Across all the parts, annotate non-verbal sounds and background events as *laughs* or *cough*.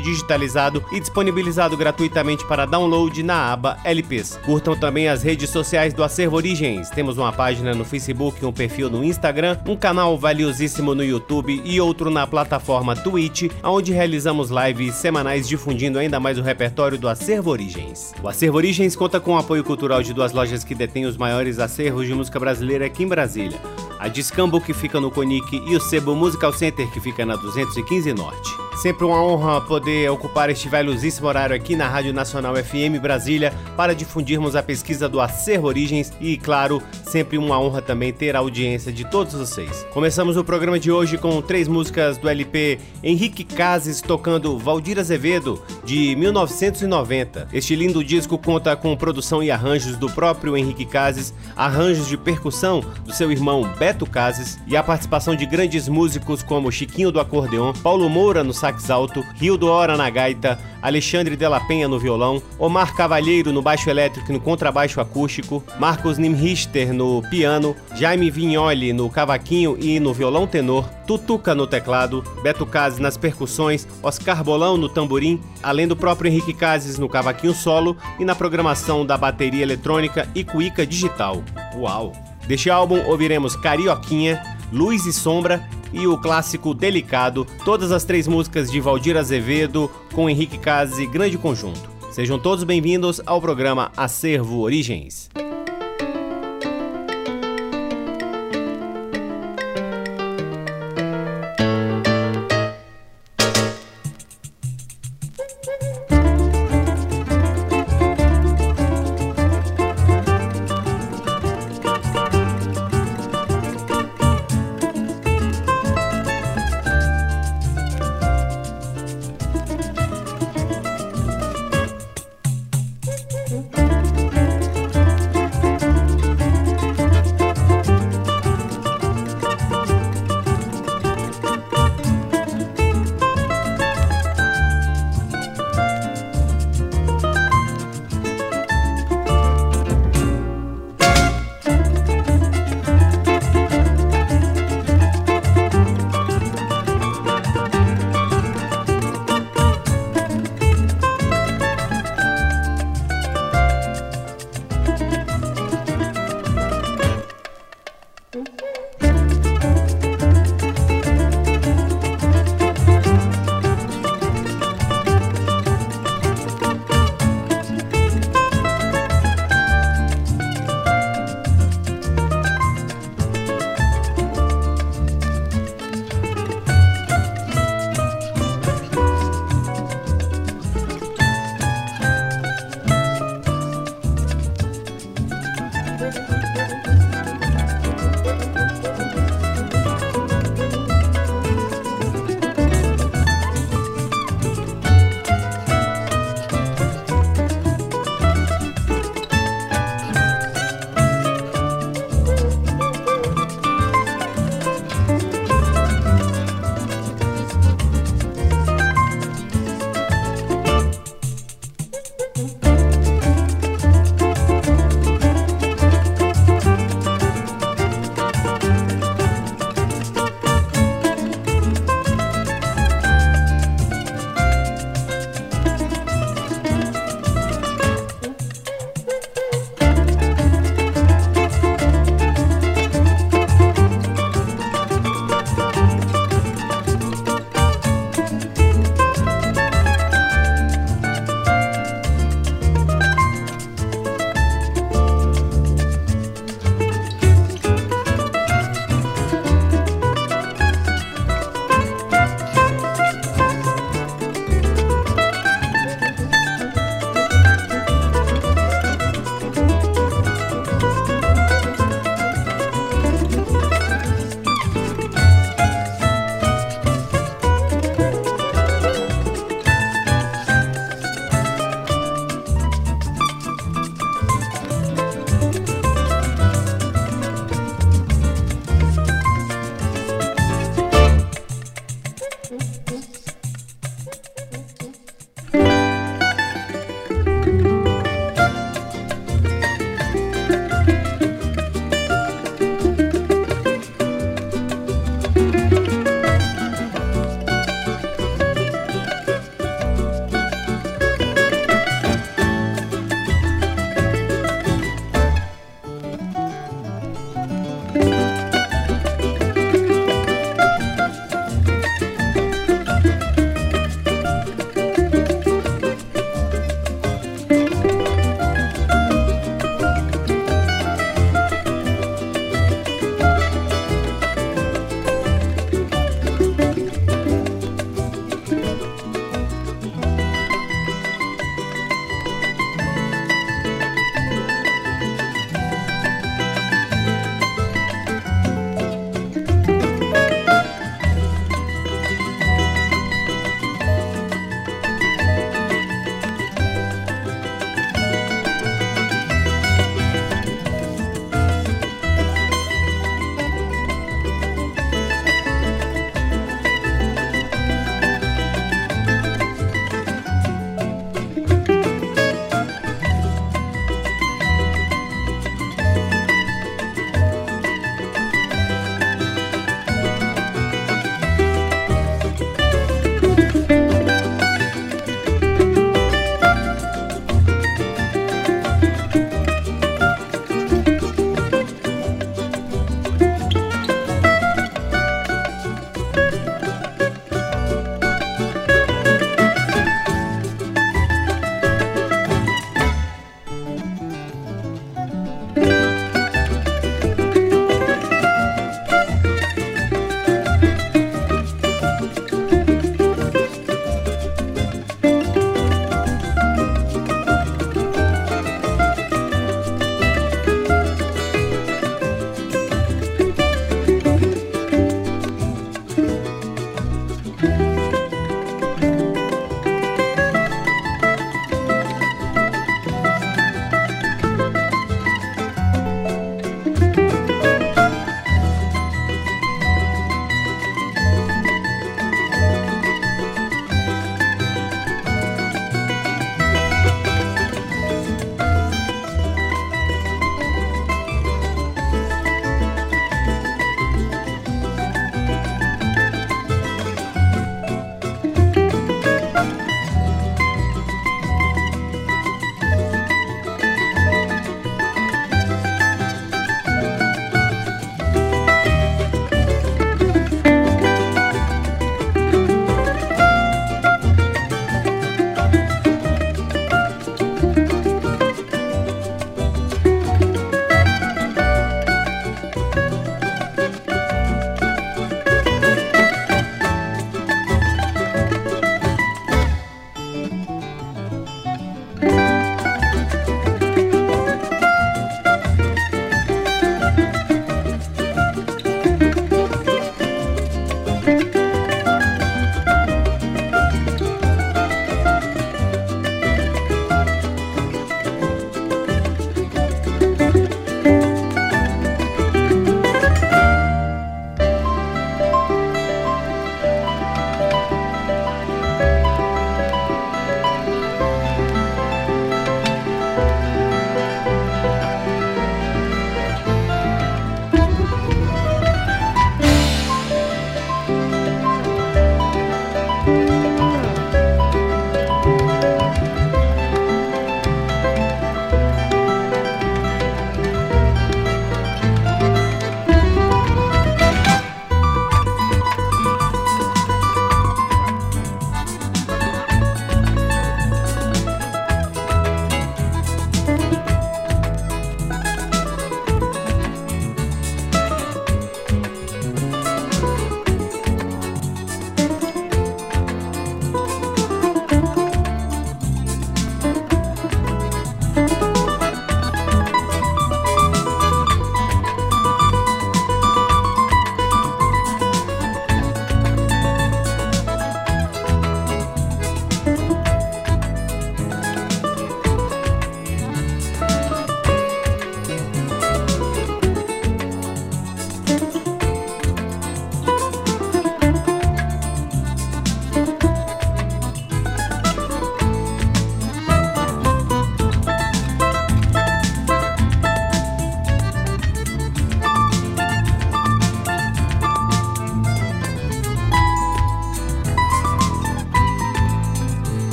digitalizado e disponibilizado gratuitamente para download na aba LPs. Curtam também as redes sociais do Acervo Origens. Temos uma página no Facebook, um perfil no Instagram, um canal valiosíssimo no YouTube e outro na plataforma Twitch, onde realizamos lives semanais difundindo ainda mais o repertório do Acervo Origens. O Acervo Origens conta com o apoio cultural de duas lojas que detêm os maiores acervos de música brasileira aqui em Brasília. A Discambo, que fica no Conic, e o Sebo Musical Center, que fica na 215 Norte. Sempre uma honra poder ocupar este valiosíssimo horário aqui na Rádio Nacional FM Brasília para difundirmos a pesquisa do Acervo Origens e, claro, sempre uma honra também ter a audiência de todos vocês. Começamos o programa de hoje com três músicas do LP Henrique Cases tocando Valdir Azevedo, de 1990. Este lindo disco conta com produção e arranjos do próprio Henrique Cases, arranjos de percussão do seu irmão Beto Cases e a participação de grandes músicos como Chiquinho do Acordeon, Paulo Moura no sax alto, Rio do Hora na gaita, Alexandre Della Penha no violão, Omar Cavalheiro no baixo elétrico e no contrabaixo acústico, Marcos Nimrichter no piano, Jaime Vignoli no cavaquinho e no violão tenor, Tutuca no teclado, Beto Cases nas percussões, Oscar Bolão no tamborim, além do próprio Henrique Cases no cavaquinho solo e na programação da bateria eletrônica e cuíca digital. Uau! Deste álbum ouviremos Carioquinha, Luz e Sombra e o clássico Delicado, todas as três músicas de Valdir Azevedo com Henrique Case, grande conjunto. Sejam todos bem-vindos ao programa Acervo Origens.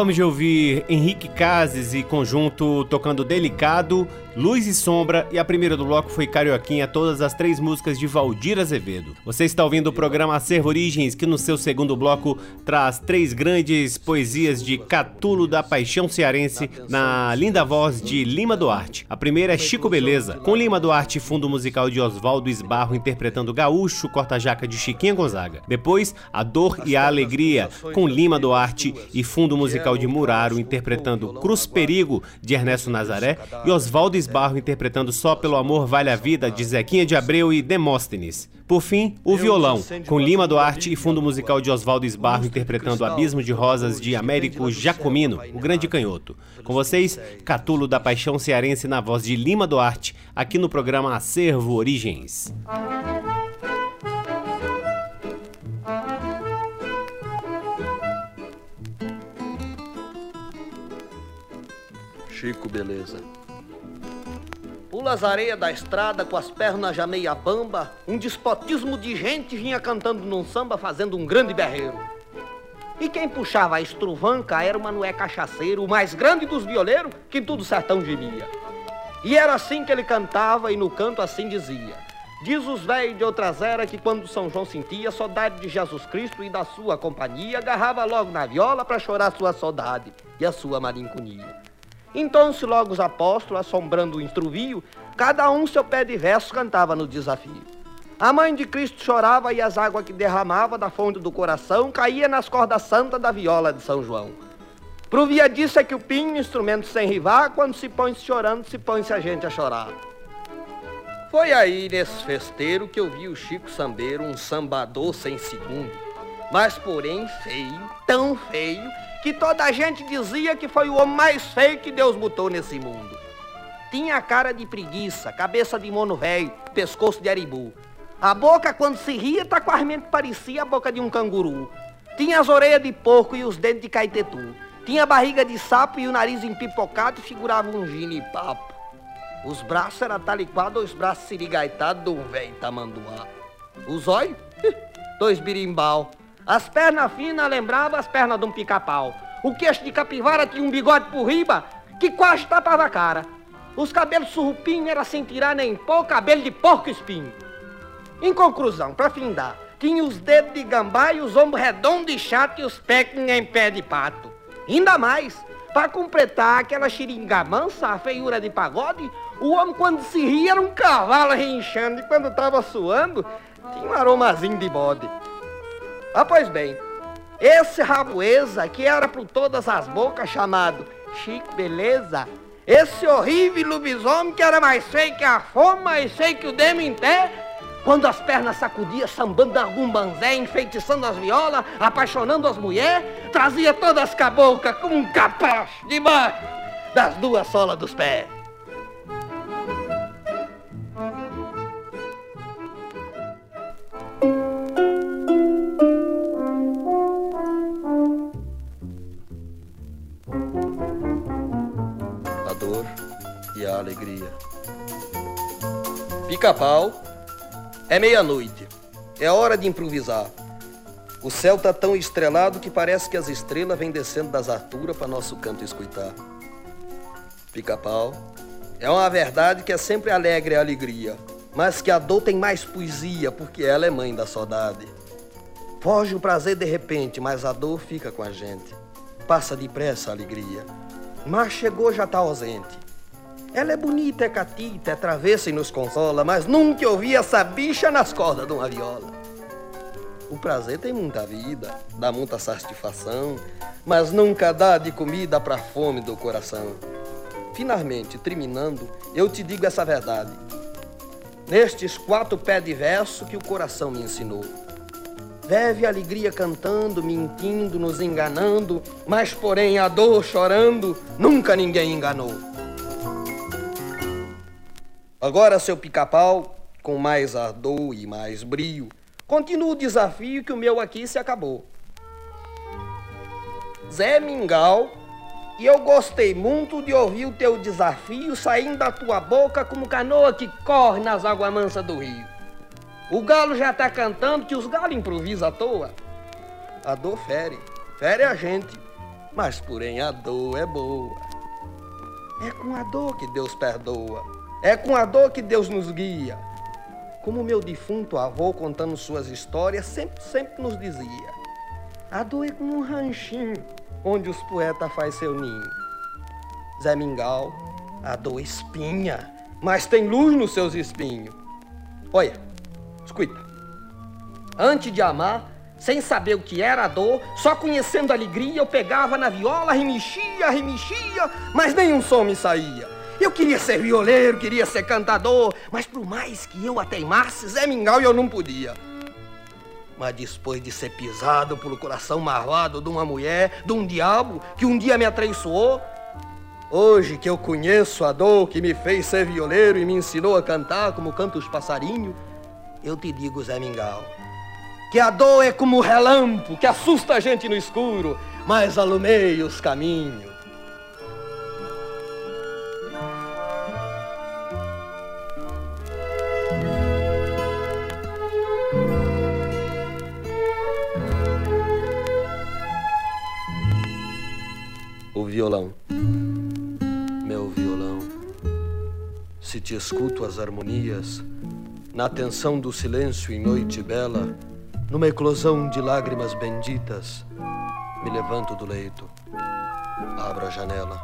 Acabamos de ouvir Henrique Cases e conjunto tocando Delicado, Luz e Sombra e a primeira do bloco foi Carioquinha, todas as três músicas de Valdir Azevedo. Você está ouvindo o programa Acervo Origens, que no seu segundo bloco traz três grandes poesias de Catulo da Paixão Cearense na linda voz de Lima Duarte. A primeira é Chico Beleza, com Lima Duarte fundo musical de Oswaldo Esbarro interpretando Gaúcho, corta-jaca de Chiquinha Gonzaga. Depois, A Dor e a Alegria, com Lima Duarte e fundo musical de Muraro interpretando Cruz Perigo de Ernesto Nazaré e Oswaldo Esbarro interpretando Só pelo Amor Vale a Vida, de Zequinha de Abreu e Demóstenes. Por fim, o violão, com Lima Duarte e fundo musical de Oswaldo Esbarro interpretando Abismo de Rosas de Américo Jacomino, o grande canhoto. Com vocês, Catulo da Paixão Cearense na voz de Lima Duarte, aqui no programa Acervo Origens. Chico Beleza. Pula as areias da estrada com as pernas já meia bamba, um despotismo de gente vinha cantando num samba fazendo um grande berreiro. E quem puxava a estruvanca era o Manué Cachaceiro, o mais grande dos violeiros que tudo sertão gemia. E era assim que ele cantava e no canto assim dizia. Diz os velhos de outras eras que quando São João sentia saudade de Jesus Cristo e da sua companhia, agarrava logo na viola para chorar sua saudade e a sua malinconia. Então, se logo os apóstolos, assombrando o instruvio, cada um seu pé de verso cantava no desafio. A mãe de Cristo chorava e as águas que derramava da fonte do coração caía nas cordas santas da viola de São João. Provia disso é que o pinho, instrumento sem rival, quando se põe -se chorando, se põe-se a gente a chorar. Foi aí, nesse festeiro, que eu vi o Chico Sambeiro, um sambador sem segundo, mas porém feio, tão feio, que toda a gente dizia que foi o homem mais feio que Deus botou nesse mundo. Tinha cara de preguiça, cabeça de mono velho, pescoço de aribu. A boca, quando se ria, taquarmente parecia a boca de um canguru. Tinha as orelhas de porco e os dentes de caetetu. Tinha a barriga de sapo e o nariz empipocado e figurava um papo. Os braços eram tal e qual dois braços sirigaitados de um velho tamanduá. Os olhos, *laughs* dois birimbau. As pernas finas lembravam as pernas de um pica-pau. O queixo de capivara tinha um bigode por riba que quase tapava a cara. Os cabelos surrupinhos era sem tirar nem pó, cabelo de porco espinho. Em conclusão, para findar, tinha os dedos de gambá e os ombros redondos e chato e os pés em pé de pato. Ainda mais, para completar aquela xiringa mansa, a feiura de pagode, o homem quando se ria era um cavalo reinchando e quando estava suando, tinha um aromazinho de bode. Ah, pois bem, esse rabueza, que era por todas as bocas chamado Chico Beleza, esse horrível lobisomem que era mais feio que a fome, mais feio que o demo em pé, quando as pernas sacudia, sambando algum banzé, enfeitiçando as violas, apaixonando as mulheres, trazia todas as caboclas como um capacho debaixo das duas solas dos pés. Pica-pau, é meia-noite, é hora de improvisar. O céu tá tão estrelado que parece que as estrelas vêm descendo das alturas para nosso canto escutar. Pica-pau, é uma verdade que é sempre alegre a alegria, mas que a dor tem mais poesia porque ela é mãe da saudade. Foge o prazer de repente, mas a dor fica com a gente. Passa depressa a alegria, mas chegou já tá ausente. Ela é bonita, é catita, é travessa e nos consola, mas nunca ouvi essa bicha nas cordas de uma viola. O prazer tem muita vida, dá muita satisfação, mas nunca dá de comida para a fome do coração. Finalmente, terminando, eu te digo essa verdade. Nestes quatro pés de verso que o coração me ensinou. Deve a alegria cantando, mentindo, nos enganando, mas porém a dor chorando, nunca ninguém enganou. Agora, seu pica-pau, com mais ardor e mais brio, continua o desafio que o meu aqui se acabou. Zé Mingau, e eu gostei muito de ouvir o teu desafio saindo da tua boca como canoa que corre nas águas mansas do rio. O galo já tá cantando que os galos improvisam à toa. A dor fere, fere a gente, mas porém a dor é boa. É com a dor que Deus perdoa. É com a dor que Deus nos guia. Como meu defunto avô, contando suas histórias, sempre, sempre nos dizia: a dor é como um ranchinho onde os poetas fazem seu ninho. Zé Mingau, a dor espinha, mas tem luz nos seus espinhos. Olha, escuta. Antes de amar, sem saber o que era a dor, só conhecendo a alegria, eu pegava na viola, remexia, remexia, mas nenhum som me saía. Eu queria ser violeiro, queria ser cantador, mas por mais que eu a teimasse, Zé Mingau eu não podia. Mas depois de ser pisado pelo coração marvado de uma mulher, de um diabo que um dia me atraiçoou, hoje que eu conheço a dor que me fez ser violeiro e me ensinou a cantar como canta os passarinhos, eu te digo, Zé Mingau, que a dor é como o relâmpago que assusta a gente no escuro, mas alumeia os caminhos. Violão. Meu violão, se te escuto as harmonias, na tensão do silêncio em noite bela, numa eclosão de lágrimas benditas, me levanto do leito, abro a janela.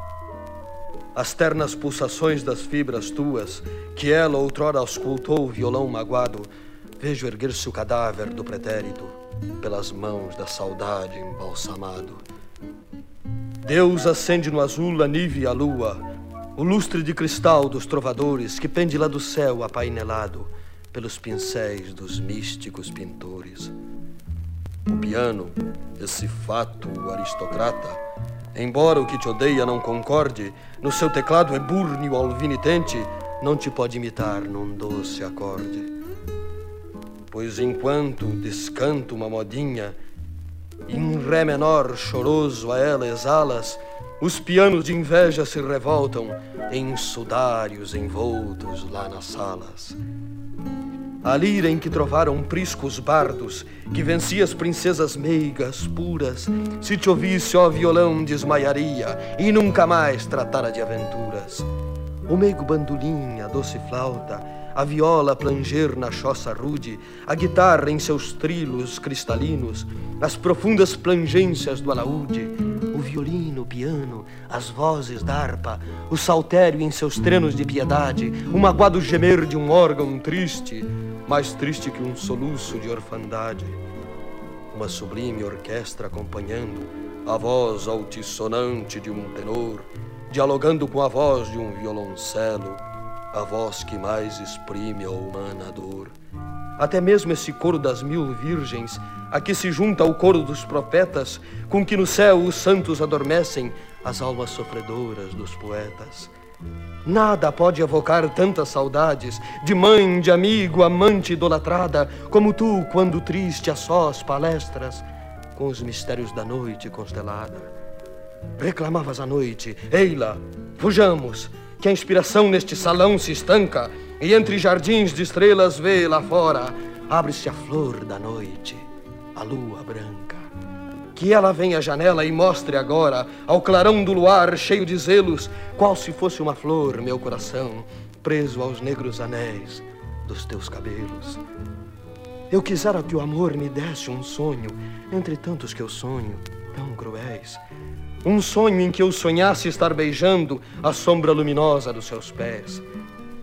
As ternas pulsações das fibras tuas, que ela outrora auscultou o violão magoado, vejo erguer-se o cadáver do pretérito, pelas mãos da saudade embalsamado. Deus acende no azul a nive e a lua, o lustre de cristal dos trovadores que pende lá do céu apainelado pelos pincéis dos místicos pintores. O piano, esse fato aristocrata, embora o que te odeia não concorde, no seu teclado ebúrneo alvinitente, não te pode imitar num doce acorde. Pois enquanto descanto uma modinha, em ré menor choroso a ela exalas, os pianos de inveja se revoltam em sudários envoltos lá nas salas. A lira em que trovaram priscos bardos, que vencia as princesas meigas, puras, se te ouvisse, ó violão, desmaiaria e nunca mais tratara de aventuras. O meigo bandolim, a doce flauta, a viola planger na choça rude, a guitarra em seus trilos cristalinos, as profundas plangências do alaúde, o violino, o piano, as vozes da harpa, o saltério em seus trenos de piedade, o magoado gemer de um órgão triste, mais triste que um soluço de orfandade. Uma sublime orquestra acompanhando a voz altissonante de um tenor, dialogando com a voz de um violoncelo a voz que mais exprime a humana dor. Até mesmo esse coro das mil virgens, a que se junta ao coro dos profetas, com que no céu os santos adormecem as almas sofredoras dos poetas. Nada pode evocar tantas saudades de mãe, de amigo, amante idolatrada, como tu, quando triste a sós palestras com os mistérios da noite constelada. Reclamavas a noite, Eila, fujamos, que a inspiração neste salão se estanca e entre jardins de estrelas vê lá fora abre-se a flor da noite, a lua branca. Que ela venha à janela e mostre agora, ao clarão do luar cheio de zelos, qual se fosse uma flor, meu coração, preso aos negros anéis dos teus cabelos. Eu quisera que o amor me desse um sonho, entre tantos que eu sonho, tão cruéis, um sonho em que eu sonhasse estar beijando a sombra luminosa dos seus pés.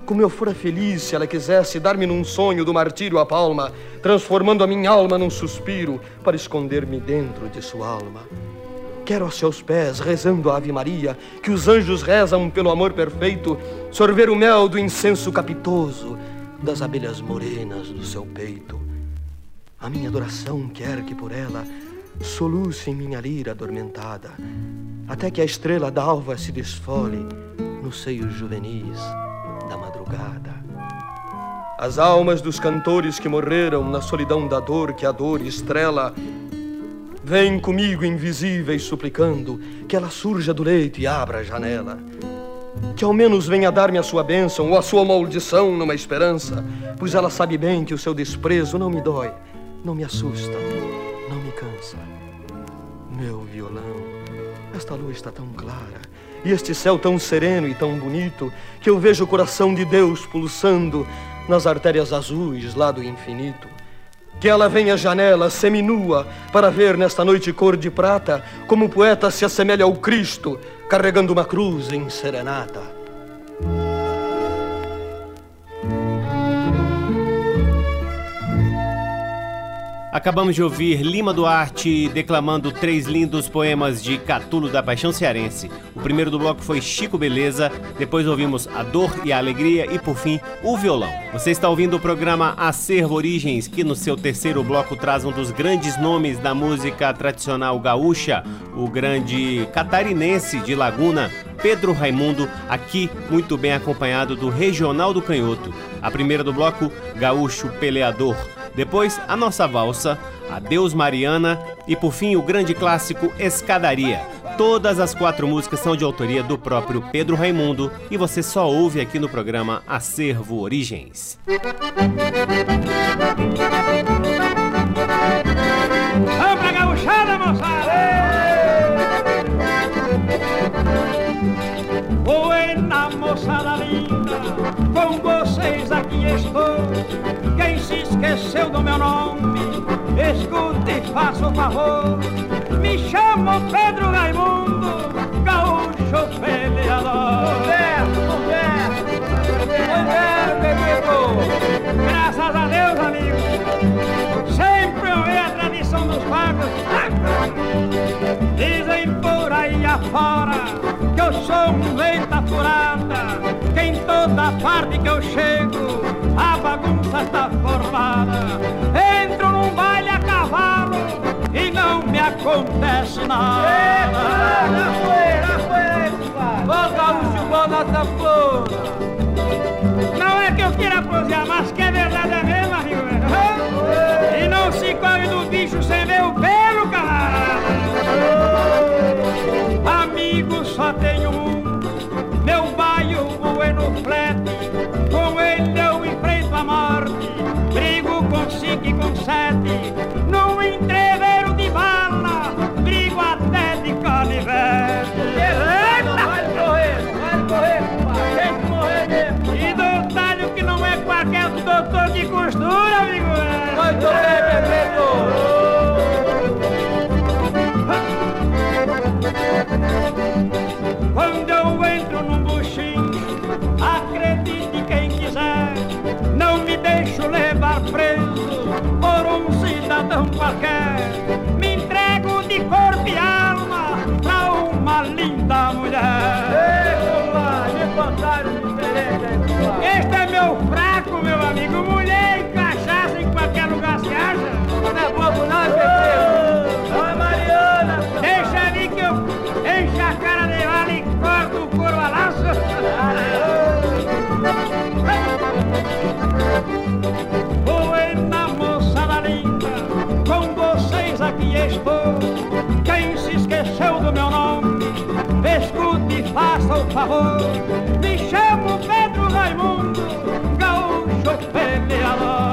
Como eu fora feliz se ela quisesse dar-me num sonho do martírio a palma, transformando a minha alma num suspiro para esconder-me dentro de sua alma. Quero a seus pés, rezando a Ave Maria, que os anjos rezam pelo amor perfeito, sorver o mel do incenso capitoso das abelhas morenas do seu peito. A minha adoração quer que por ela soluce em minha lira adormentada, até que a estrela d'alva se desfole nos seios juvenis da madrugada. As almas dos cantores que morreram na solidão da dor que a dor estrela, vêm comigo invisíveis suplicando que ela surja do leito e abra a janela. Que ao menos venha dar-me a sua bênção ou a sua maldição numa esperança, pois ela sabe bem que o seu desprezo não me dói, não me assusta, Meu violão, esta lua está tão clara e este céu tão sereno e tão bonito que eu vejo o coração de Deus pulsando nas artérias azuis lá do infinito. Que ela venha à janela seminua para ver nesta noite cor de prata como o poeta se assemelha ao Cristo carregando uma cruz em serenata. Acabamos de ouvir Lima Duarte declamando três lindos poemas de Catulo da Paixão Cearense. O primeiro do bloco foi Chico Beleza, depois ouvimos A Dor e a Alegria e por fim o violão. Você está ouvindo o programa Acervo Origens, que no seu terceiro bloco traz um dos grandes nomes da música tradicional gaúcha, o grande catarinense de Laguna, Pedro Raimundo, aqui muito bem acompanhado do Regional do Canhoto. A primeira do bloco, Gaúcho Peleador. Depois, a nossa valsa, Adeus Mariana e por fim o grande clássico Escadaria. Todas as quatro músicas são de autoria do próprio Pedro Raimundo e você só ouve aqui no programa Acervo Origens. Vamos pra gauchada, moçada! Oi, na moçada linda, com vocês aqui estou. Quem esqueceu do meu nome, escute e faça o favor. Me chamo Pedro Raimundo, gaúcho peleador. Converso, converso, Pedro. Graças a Deus, amigo. Sempre honrei a tradição dos pagos. Dizem por aí afora que eu sou um venta furada, que em toda parte que eu chego a bagunça está formada. Entro num baile a cavalo e não me acontece nada. Foi, já foi, Ô gaúcho bom da sanfona Não é que eu queira prosear, mas que é verdade é mesmo, amigo E não se corre do bicho sem ver o pelo, camarada Amigo só tenho um. Meu baio bueno flete. Com ele eu enfrento a morte Brigo com cinco e com sete Num entreveiro de bala Brigo até de canivete Vai correr, vai correr. Tem que morrer mesmo. E detalhe que não é qualquer doutor de costura, amigo. Muito bem, Pedro. Quando eu entro num buchinho, acredite quem quiser, não me deixo levar preso cidadão qualquer. Me entrego de corpo e alma pra uma linda mulher. Ei, compadre, fantástico diferente. Este é meu fraco, meu amigo. Mulher e cachaça em qualquer lugar se acha. Não é bobo não, Pedro. Não é Mariana. Deixa ali que eu encho a cara de vale e corto o couro a laço. Quem se esqueceu do meu nome, escute e faça o favor. Me chamo Pedro Raimundo, gaúcho peleador.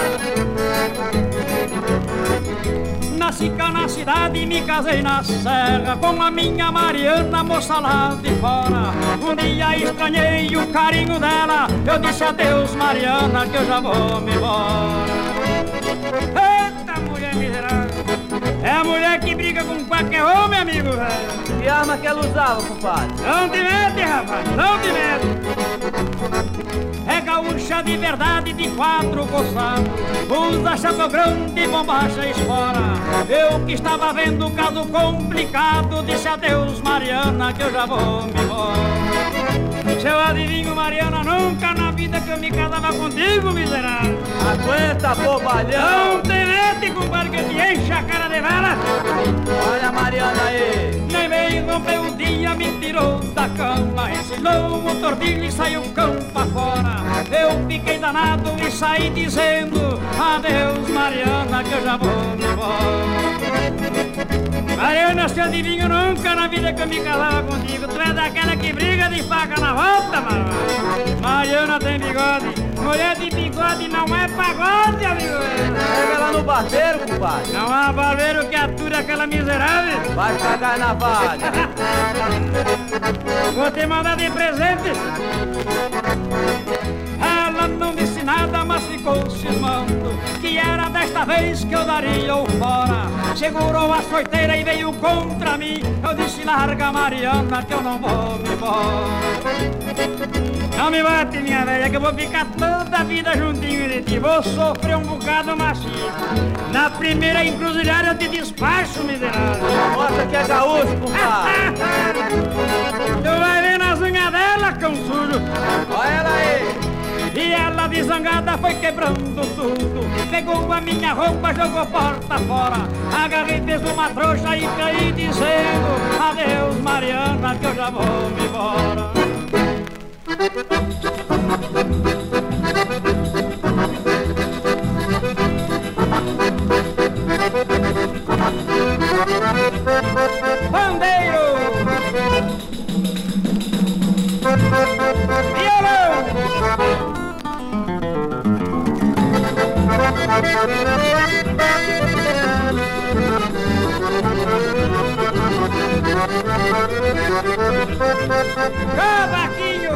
nasci cá na cidade e me casei na serra Com a minha Mariana, moça lá de fora. Um dia estranhei o carinho dela. Eu disse adeus Mariana que eu já vou me embora. Eita mulher miserável. É a mulher que briga com qualquer homem, amigo velho. Que arma que ela usava, compadre? Não te mete, rapaz, não te mete. É gaúcha de verdade de quatro coçados. Usa chapéu grande, bombacha espora Eu que estava vendo o caso complicado Disse adeus Mariana que eu já vou me embora. Seu adivinho Mariana, nunca na vida que eu me casava contigo, miserável. Aguenta, bobalhão. Não te mete, compadre, que eu te enche a cara de vela Olha Mariana Rompeu um dia, me tirou da cama Ensinou o tordilho e saiu pra fora. Eu fiquei danado e saí dizendo Adeus Mariana que eu já vou me embora. Mariana, se adivinha nunca na vida que eu me casava contigo. Tu é daquela que briga de faca na volta, mano Mariana tem bigode Mulher de bigode não é pagode, amigo. Pega ela no barbeiro, compadre. Não há barbeiro que ature aquela miserável. Vai pagar na vaga. Vou te mandar de presente. Ela não disse nada, mas ficou Que era desta vez que eu daria o fora. Segurou a soiteira e veio contra mim. Eu disse, larga Mariana que eu não vou me embora. Não me bate minha velha que eu vou ficar toda a vida juntinho de ti. Vou sofrer um bocado macio Na primeira encruzilhada eu te despacho, miserável. Mostra que é gaúcho, compadre. *laughs* Tu vai ver nas unhas dela, cão sujo. Olha ela aí e ela desangada foi quebrando tudo. Pegou a minha roupa, jogou porta fora. Agarrei, fez uma trouxa e caí dizendo Adeus Mariana que eu já vou me embora. Bandeiro Violão Cavaquinho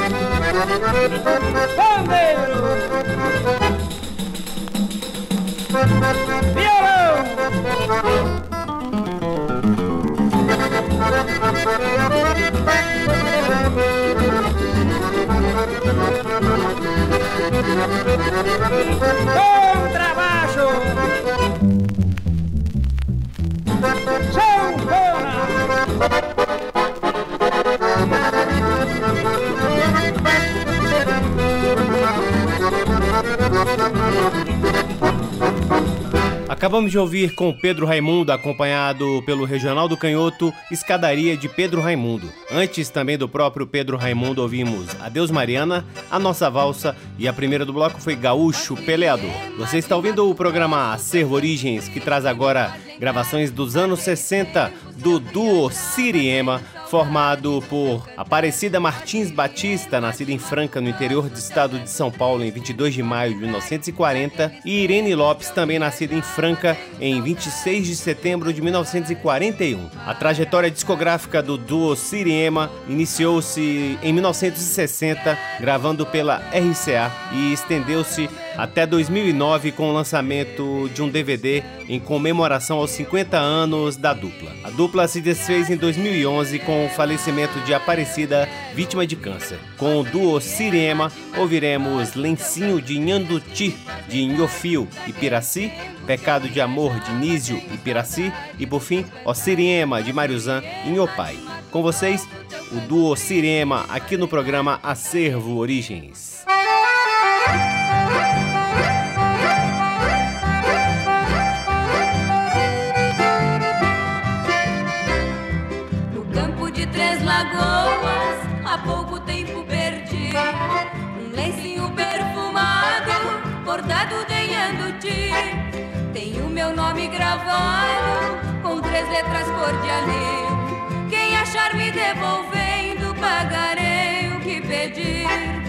Bandeiro Violão Contrabaixo Acabamos de ouvir com Pedro Raimundo, acompanhado pelo Regional do Canhoto, Escadaria de Pedro Raimundo. Antes também do próprio Pedro Raimundo ouvimos Adeus Mariana, A Nossa Valsa e a primeira do bloco foi Gaúcho Peleador. Você está ouvindo o programa Acervo Origens, que traz agora gravações dos anos 60 do duo Siriema, formado por Aparecida Martins Batista, nascida em Franca, no interior do estado de São Paulo, em 22 de maio de 1940, e Irene Lopes, também nascida em Franca, em 26 de setembro de 1941. A trajetória discográfica do duo Siriema iniciou-se em 1960, gravando pela RCA, e estendeu-se até 2009 com o lançamento de um DVD em comemoração aos 50 anos da dupla. A dupla se desfez em 2011 com o falecimento de Aparecida, vítima de câncer. Com o duo Sirema, ouviremos Lencinho de Nhanduti, de Nhofio e Piraci, Pecado de Amor de Nísio e Piraci e por fim, O Siriema de Mariuzan e Nhopai. Com vocês, o duo Sirema aqui no programa Acervo Origens. Lagoas há pouco tempo perdi um lencinho perfumado bordado de Yanduti tem o meu nome gravado com três letras cor de anil quem achar me devolvendo pagarei o que pedir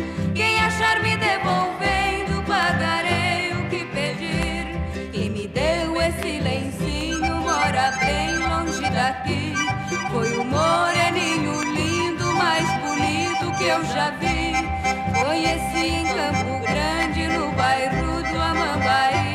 foi o moreninho lindo, mais bonito que eu já vi. Conheci em Campo Grande, no bairro do Amambaí.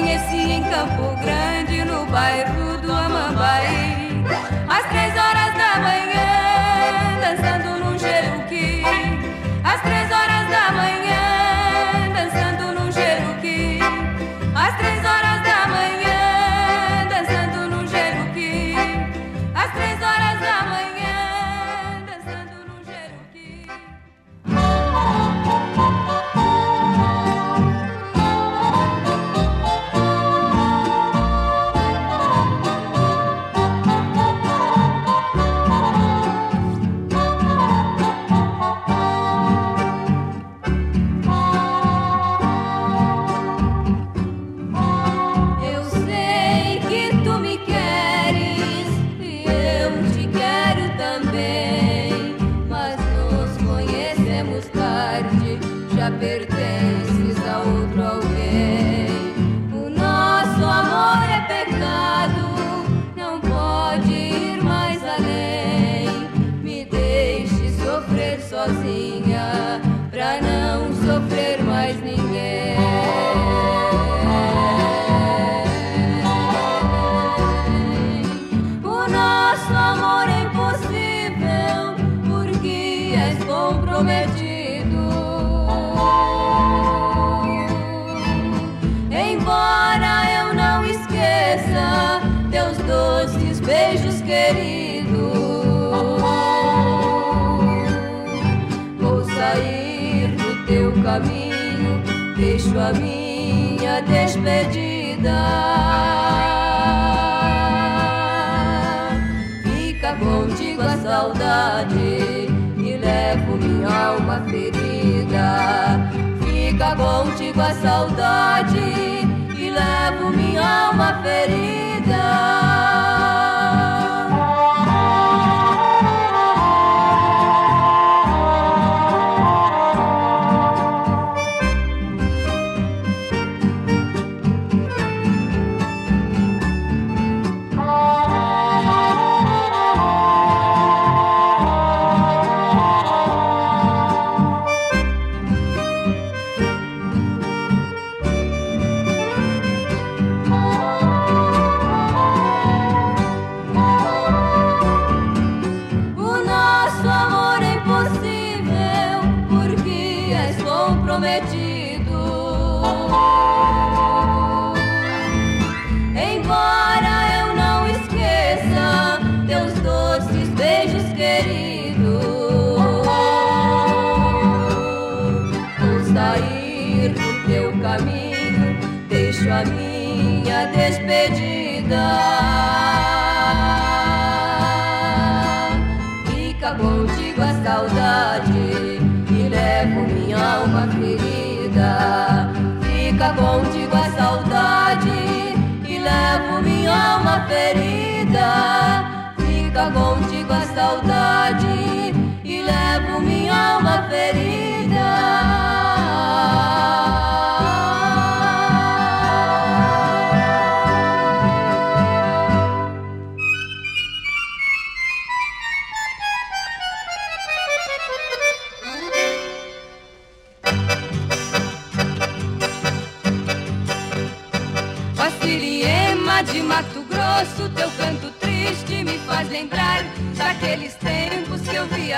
Conheci em Campo Grande, no bairro deixo a minha despedida. Fica contigo a saudade e levo minha alma ferida. Fica contigo a saudade e levo minha alma ferida. Fica contigo a saudade e levo minha alma ferida. Fica contigo a saudade e levo minha alma ferida.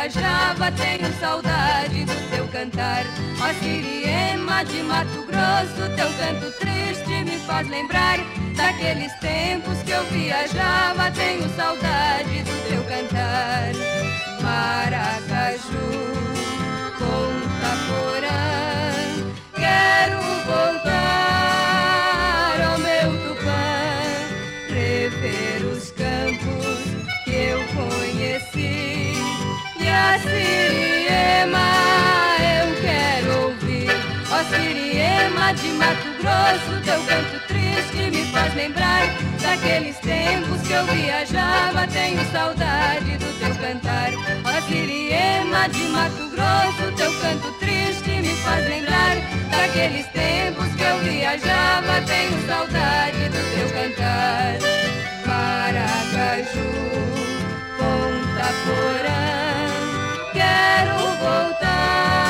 Viajava. Tenho saudade do teu cantar. Ó Siriema de Mato Grosso, teu canto triste me faz lembrar daqueles tempos que eu viajava. Tenho saudade do teu cantar. Maracaju, Ponta Porã, quero voltar. Siriema, eu quero ouvir. Ó Siriema de Mato Grosso, teu canto triste me faz lembrar daqueles tempos que eu viajava. Tenho saudade do teu cantar. Ó Siriema de Mato Grosso, teu canto triste me faz lembrar daqueles tempos que eu viajava. Tenho saudade do teu cantar. Maracaju, Ponta Porã quero voltar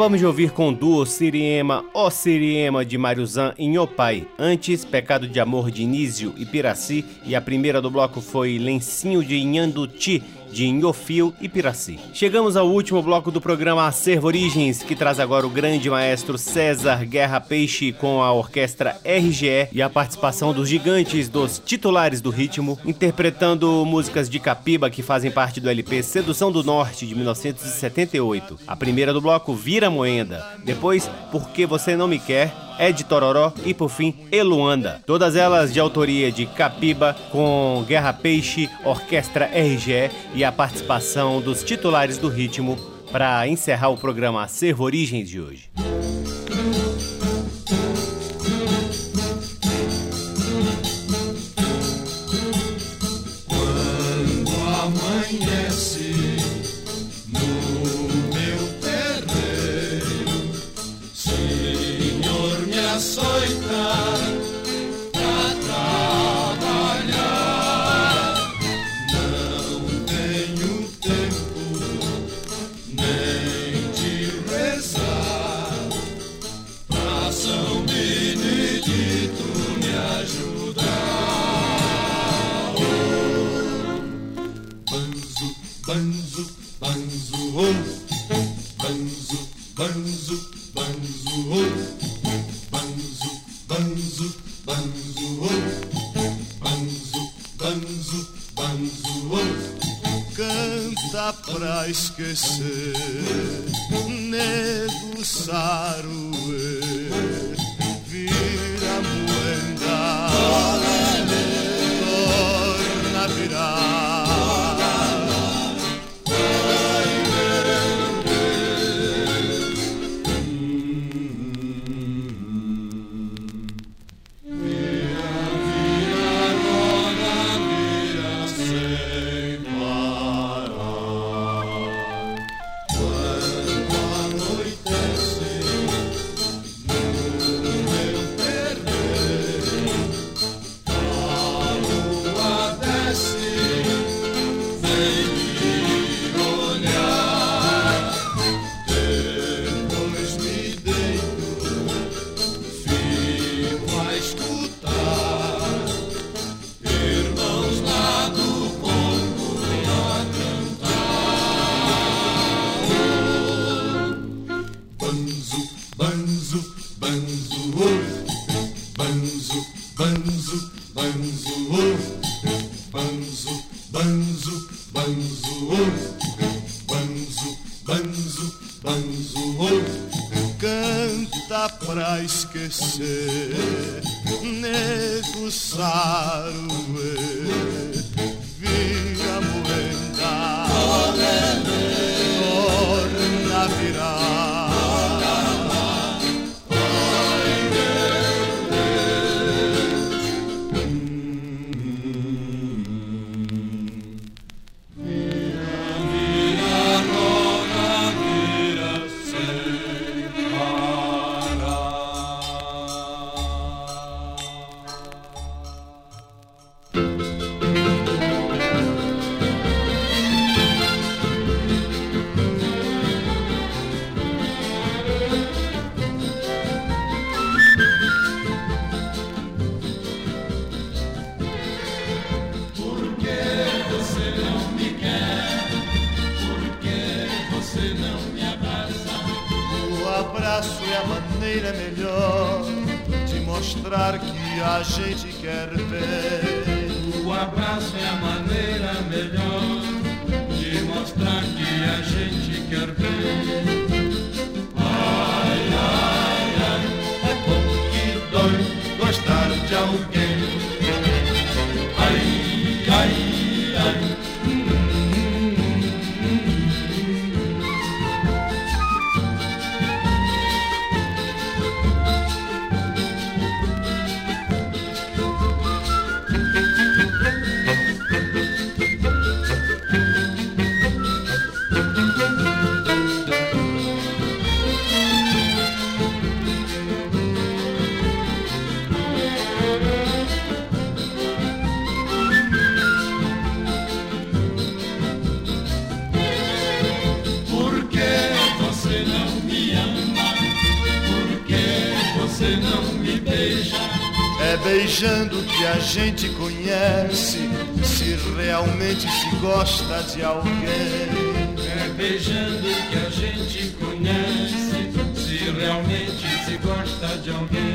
Acabamos de ouvir com o duo Siriema, O Siriema de Mariuzan e Nhopai. Antes, Pecado de Amor de Nísio e Piraci. E a primeira do bloco foi Lencinho de Inhanduti de Inhofio e Piraci. Chegamos ao último bloco do programa Acervo Origens, que traz agora o grande maestro César Guerra Peixe com a orquestra RGE e a participação dos gigantes dos titulares do ritmo, interpretando músicas de Capiba que fazem parte do LP Sedução do Norte de 1978. A primeira do bloco Vira Moenda, depois Porque Você Não Me Quer Ed Tororó e, por fim, Eluanda. Todas elas de autoria de Capiba, com Guerra Peixe, Orquestra RGE e a participação dos titulares do ritmo para encerrar o programa Acervo Origens de hoje. esquecer, nego sabe. de alguém. É beijando que a gente conhece se realmente se gosta de alguém.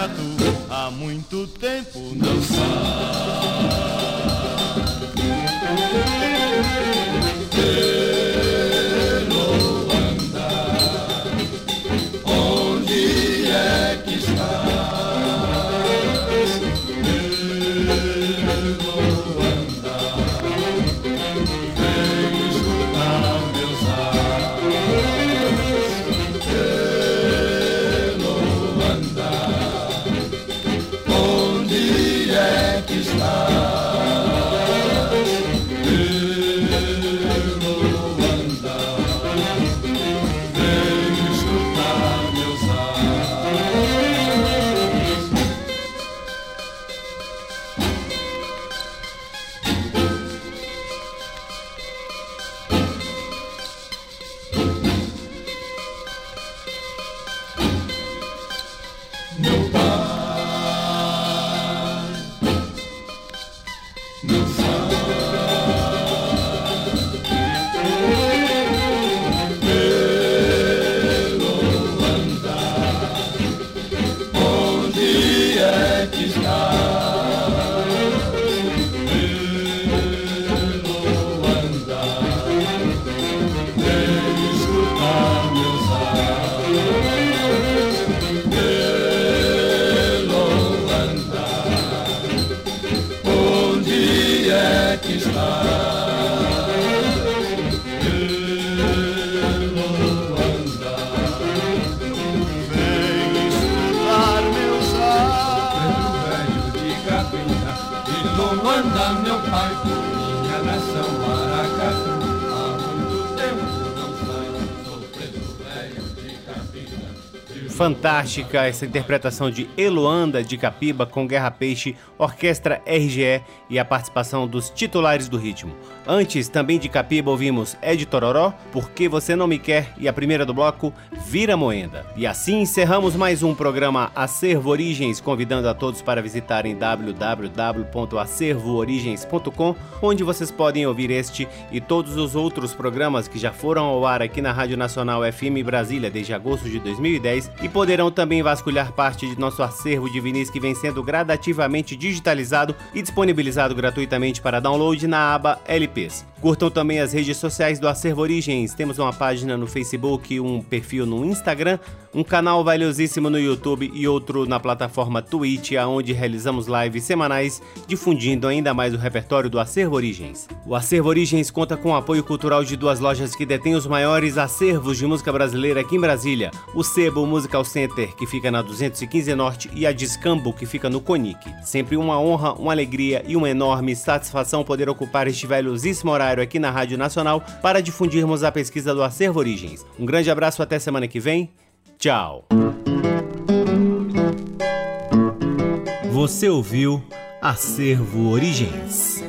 maracatu há muito tempo não sai. Quando meu pai por minha nação vai. Fantástica essa interpretação de Eluanda de Capiba com Guerra Peixe, Orquestra RGE e a participação dos titulares do ritmo. Antes, também de Capiba, ouvimos Ed Tororó, Por Que Você Não Me Quer e a primeira do bloco, Vira Moenda. E assim encerramos mais um programa Acervo Origens, convidando a todos para visitarem www.acervoorigens.com, onde vocês podem ouvir este e todos os outros programas que já foram ao ar aqui na Rádio Nacional FM Brasília desde agosto de 2010 e poderão também vasculhar parte de nosso acervo de vinis que vem sendo gradativamente digitalizado e disponibilizado gratuitamente para download na aba LPs. Curtam também as redes sociais do Acervo Origens. Temos uma página no Facebook, um perfil no Instagram, um canal valiosíssimo no YouTube e outro na plataforma Twitch, onde realizamos lives semanais difundindo ainda mais o repertório do Acervo Origens. O Acervo Origens conta com o apoio cultural de duas lojas que detêm os maiores acervos de música brasileira aqui em Brasília: o Sebo Musical Center, que fica na 215 Norte, e a Discambo, que fica no Conic. Sempre uma honra, uma alegria e uma enorme satisfação poder ocupar este valiosíssimo horário aqui na Rádio Nacional para difundirmos a pesquisa do Acervo Origens. Um grande abraço até semana que vem. Tchau. Você ouviu Acervo Origens.